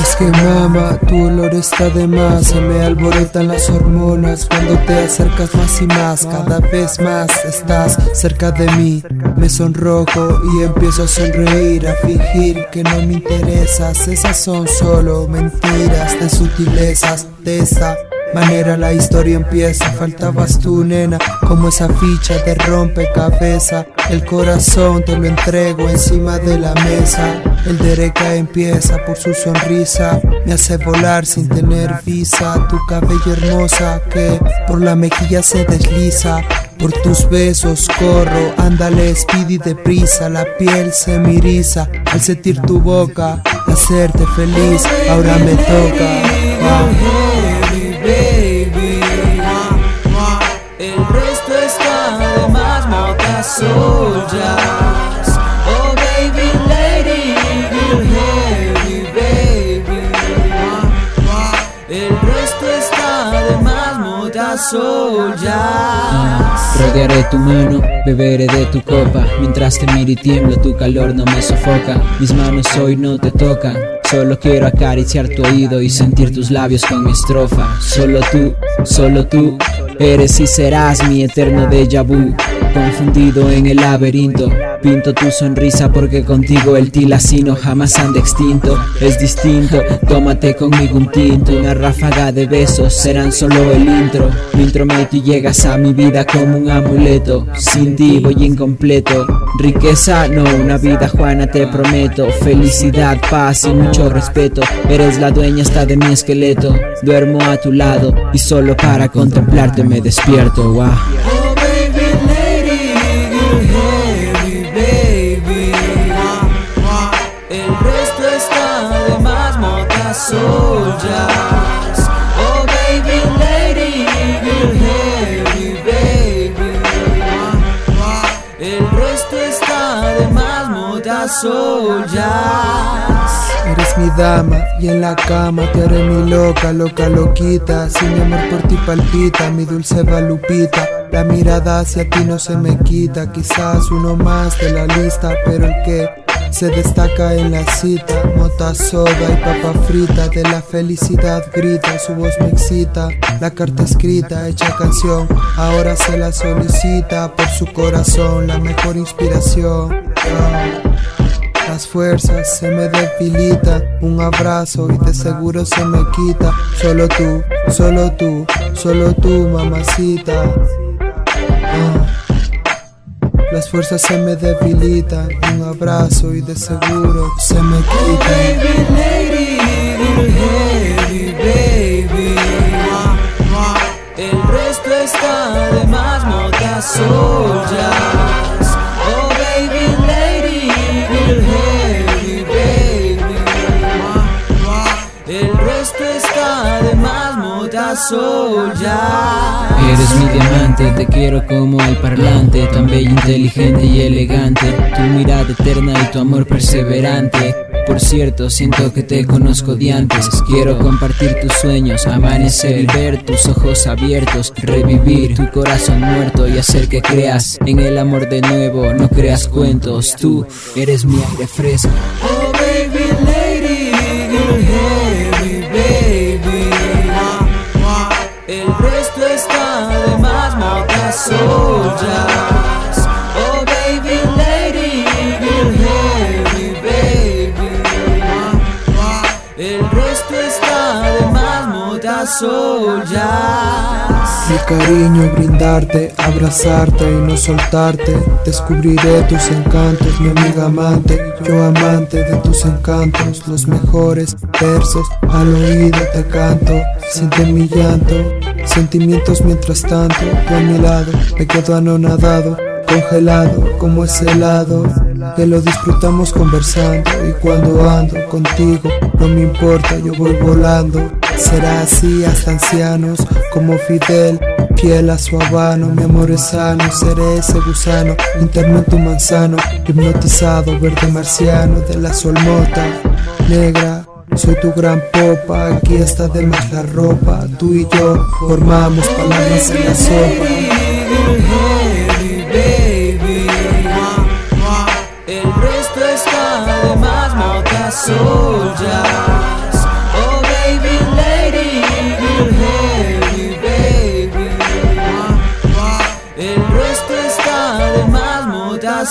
Es que mama, tu olor está de más, se me alborotan las hormonas cuando te acercas más y más, cada vez más estás cerca de mí. Me sonrojo y empiezo a sonreír, a fingir que no me interesas, esas son solo mentiras de sutilezas de manera la historia empieza. Faltabas tú, nena, como esa ficha de rompecabezas. El corazón te lo entrego encima de la mesa. El derecha empieza por su sonrisa. Me hace volar sin tener visa. Tu cabello hermosa que por la mejilla se desliza. Por tus besos corro, ándale speedy deprisa, la piel se miriza al sentir tu boca, hacerte feliz, ahora me toca. Jazz. Oh baby lady, you're heavy baby. El resto está de más jazz. Rodearé tu mano, beberé de tu copa Mientras te miro y tiemblo, tu calor no me sofoca Mis manos hoy no te tocan Solo quiero acariciar tu oído y sentir tus labios con mi estrofa Solo tú, solo tú Eres y serás mi eterno déjà vu Confundido en el laberinto. Pinto tu sonrisa porque contigo el tilacino jamás anda extinto. Es distinto, tómate conmigo un tinto. Una ráfaga de besos serán solo el intro. Lo intrometo y llegas a mi vida como un amuleto. Sin ti voy incompleto Riqueza, no, una vida juana te prometo. Felicidad, paz y mucho respeto. Eres la dueña hasta de mi esqueleto. Duermo a tu lado y solo para contemplarte me despierto, wow. El resto está de más soul jazz. Eres mi dama y en la cama te haré mi loca, loca, loquita. Si mi amor por ti palpita, mi dulce balupita. La mirada hacia ti no se me quita, quizás uno más de la lista, pero el que se destaca en la cita. Mota soda y papa frita, de la felicidad grita, su voz me excita. La carta escrita, hecha canción, ahora se la solicita por su corazón, la mejor inspiración. Las fuerzas se me debilitan, un abrazo y de seguro se me quita. Solo tú, solo tú, solo tú, mamacita. Ah. Las fuerzas se me debilitan, un abrazo y de seguro se me quita. El resto está de más moda soul Eres mi diamante, te quiero como al parlante Tan bella, inteligente y elegante. Tu mirada eterna y tu amor perseverante. Por cierto, siento que te conozco de antes. Quiero compartir tus sueños, amanecer ver tus ojos abiertos Revivir tu corazón muerto y hacer que creas en el amor de nuevo. No creas cuentos, tú eres mi aire fresco. Oh baby lady, Mi cariño brindarte, abrazarte y no soltarte. Descubriré tus encantos, mi amiga amante. Yo amante de tus encantos, los mejores versos al oído te canto. Siente mi llanto, sentimientos mientras tanto. Tú a mi lado, me quedo anonadado, congelado como ese helado. Que lo disfrutamos conversando y cuando ando contigo no me importa, yo voy volando. Será así hasta ancianos como Fidel, fiel a su habano. Mi amor es sano, seré ese gusano, interno en tu manzano, hipnotizado, verde marciano de la solmota negra. Soy tu gran popa, aquí está de más la ropa. Tú y yo formamos palabras en la sopa. El resto está de más soul El